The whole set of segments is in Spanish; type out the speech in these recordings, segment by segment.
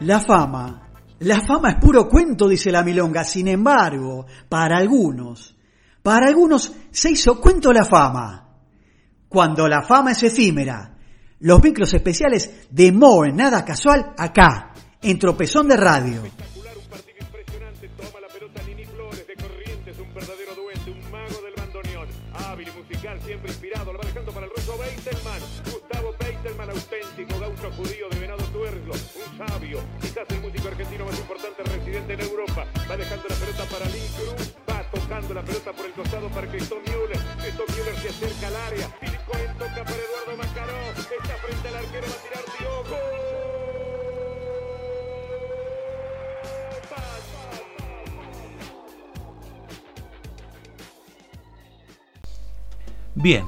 La fama. La fama es puro cuento, dice la milonga. Sin embargo, para algunos, para algunos se hizo cuento la fama. Cuando la fama es efímera. Los micros especiales de Moe, nada casual, acá, en Tropezón de Radio. Para Christoph Müller. Christoph Müller se acerca al área. Cohen toca para Eduardo Macaró, está frente al arquero, va a tirar Diogo. Bien,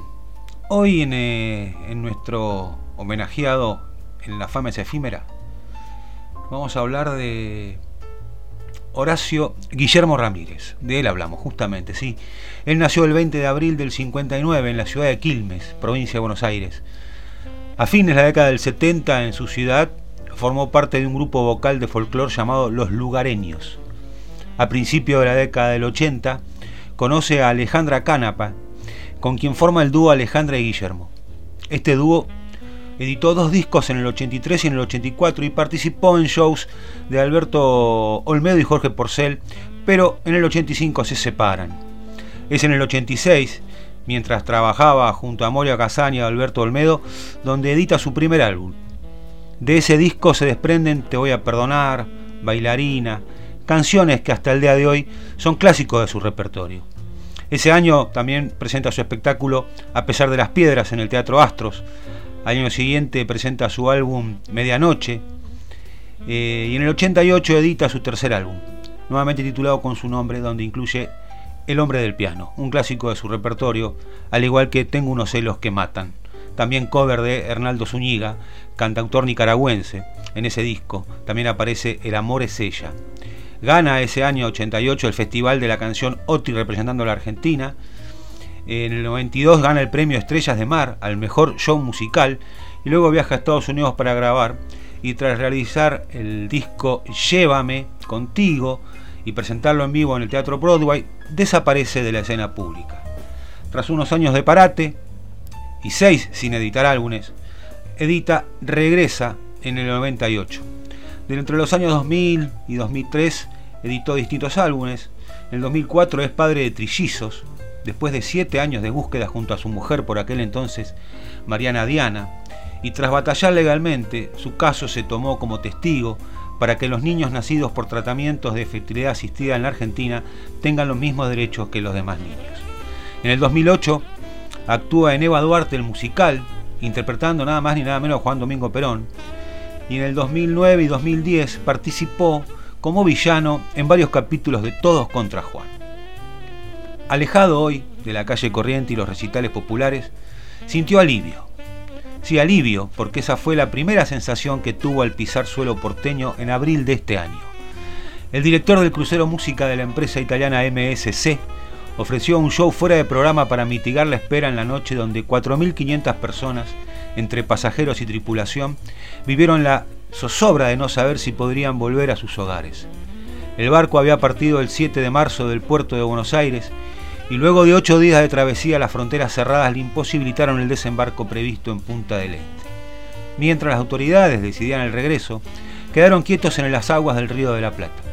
hoy en, eh, en, nuestro homenajeado en la fama es efímera, vamos a hablar de Horacio Guillermo Ramírez. De él hablamos, justamente, sí. Él nació el 20 de abril del 59 en la ciudad de Quilmes, provincia de Buenos Aires. A fines de la década del 70 en su ciudad formó parte de un grupo vocal de folclore llamado Los Lugareños. A principios de la década del 80 conoce a Alejandra Canapa, con quien forma el dúo Alejandra y Guillermo. Este dúo editó dos discos en el 83 y en el 84 y participó en shows de Alberto Olmedo y Jorge Porcel, pero en el 85 se separan. Es en el 86, mientras trabajaba junto a Moria Casaña y Alberto Olmedo, donde edita su primer álbum. De ese disco se desprenden Te voy a perdonar, Bailarina, canciones que hasta el día de hoy son clásicos de su repertorio. Ese año también presenta su espectáculo A pesar de las piedras en el Teatro Astros. Año siguiente presenta su álbum Medianoche. Eh, y en el 88 edita su tercer álbum, nuevamente titulado con su nombre, donde incluye El hombre del piano, un clásico de su repertorio, al igual que Tengo unos celos que matan. También cover de Hernaldo Zúñiga, cantautor nicaragüense. En ese disco también aparece El amor es ella. Gana ese año 88 el Festival de la Canción OTI representando a la Argentina. En el 92 gana el premio Estrellas de Mar al mejor show musical y luego viaja a Estados Unidos para grabar y tras realizar el disco Llévame contigo y presentarlo en vivo en el Teatro Broadway, desaparece de la escena pública. Tras unos años de parate y seis sin editar álbumes, edita Regresa en el 98. De entre los años 2000 y 2003 editó distintos álbumes. En el 2004 es padre de trillizos, después de siete años de búsqueda junto a su mujer por aquel entonces, Mariana Diana, y tras batallar legalmente, su caso se tomó como testigo para que los niños nacidos por tratamientos de fertilidad asistida en la Argentina tengan los mismos derechos que los demás niños. En el 2008 actúa en Eva Duarte el musical, interpretando nada más ni nada menos a Juan Domingo Perón, y en el 2009 y 2010 participó como villano en varios capítulos de Todos contra Juan. Alejado hoy de la calle corriente y los recitales populares, sintió alivio. Sí, alivio, porque esa fue la primera sensación que tuvo al pisar suelo porteño en abril de este año. El director del crucero música de la empresa italiana MSC ofreció un show fuera de programa para mitigar la espera en la noche donde 4.500 personas, entre pasajeros y tripulación, vivieron la zozobra de no saber si podrían volver a sus hogares. El barco había partido el 7 de marzo del puerto de Buenos Aires y luego de ocho días de travesía las fronteras cerradas le imposibilitaron el desembarco previsto en Punta del Este. Mientras las autoridades decidían el regreso, quedaron quietos en las aguas del río de la Plata.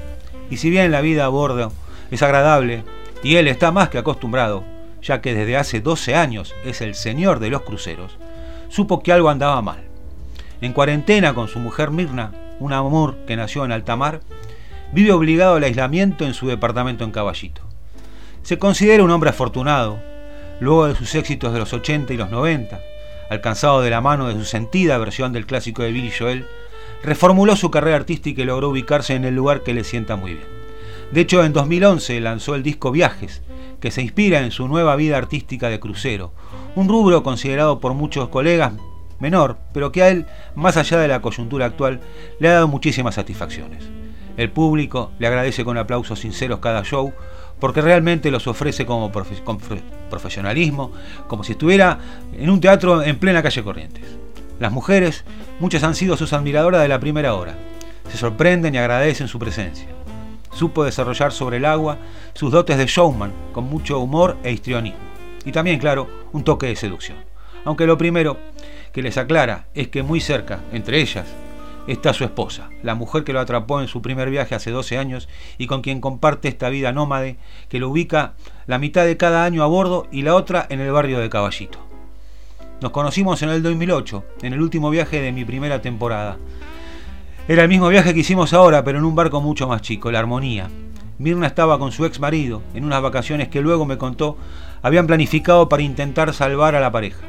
Y si bien la vida a bordo es agradable, y él está más que acostumbrado, ya que desde hace 12 años es el señor de los cruceros, supo que algo andaba mal. En cuarentena con su mujer Mirna, un amor que nació en alta mar, vive obligado al aislamiento en su departamento en Caballito. Se considera un hombre afortunado, luego de sus éxitos de los 80 y los 90, alcanzado de la mano de su sentida versión del clásico de Billy Joel, reformuló su carrera artística y logró ubicarse en el lugar que le sienta muy bien. De hecho, en 2011 lanzó el disco Viajes, que se inspira en su nueva vida artística de crucero, un rubro considerado por muchos colegas menor, pero que a él, más allá de la coyuntura actual, le ha dado muchísimas satisfacciones. El público le agradece con aplausos sinceros cada show, porque realmente los ofrece como con profesionalismo, como si estuviera en un teatro en plena calle Corrientes. Las mujeres, muchas han sido sus admiradoras de la primera hora. se sorprenden y agradecen su presencia. Supo desarrollar sobre el agua sus dotes de showman con mucho humor e histrionismo. Y también, claro, un toque de seducción. Aunque lo primero que les aclara es que muy cerca, entre ellas, está su esposa, la mujer que lo atrapó en su primer viaje hace 12 años y con quien comparte esta vida nómade que lo ubica la mitad de cada año a bordo y la otra en el barrio de Caballito. Nos conocimos en el 2008, en el último viaje de mi primera temporada. Era el mismo viaje que hicimos ahora, pero en un barco mucho más chico, la Armonía. Mirna estaba con su ex marido en unas vacaciones que luego me contó habían planificado para intentar salvar a la pareja.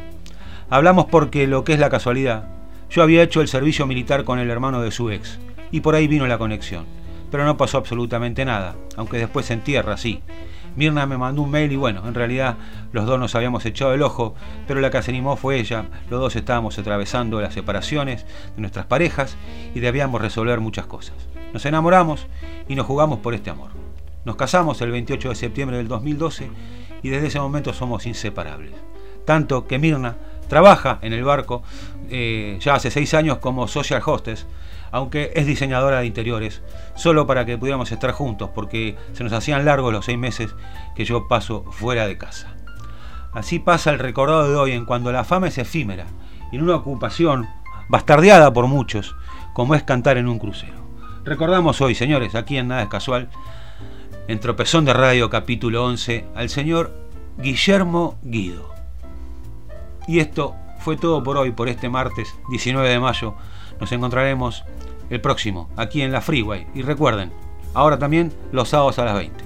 Hablamos porque lo que es la casualidad, yo había hecho el servicio militar con el hermano de su ex, y por ahí vino la conexión. Pero no pasó absolutamente nada, aunque después se entierra, sí. Mirna me mandó un mail y bueno, en realidad los dos nos habíamos echado el ojo, pero la que se animó fue ella. Los dos estábamos atravesando las separaciones de nuestras parejas y debíamos resolver muchas cosas. Nos enamoramos y nos jugamos por este amor. Nos casamos el 28 de septiembre del 2012 y desde ese momento somos inseparables. Tanto que Mirna trabaja en el barco eh, ya hace seis años como social hostess, aunque es diseñadora de interiores, solo para que pudiéramos estar juntos, porque se nos hacían largos los seis meses que yo paso fuera de casa. Así pasa el recordado de hoy en cuando la fama es efímera, y en una ocupación bastardeada por muchos, como es cantar en un crucero. Recordamos hoy, señores, aquí en Nada es Casual, en Tropezón de Radio capítulo 11, al señor Guillermo Guido. Y esto fue todo por hoy, por este martes 19 de mayo. Nos encontraremos el próximo, aquí en la Freeway. Y recuerden, ahora también los sábados a las 20.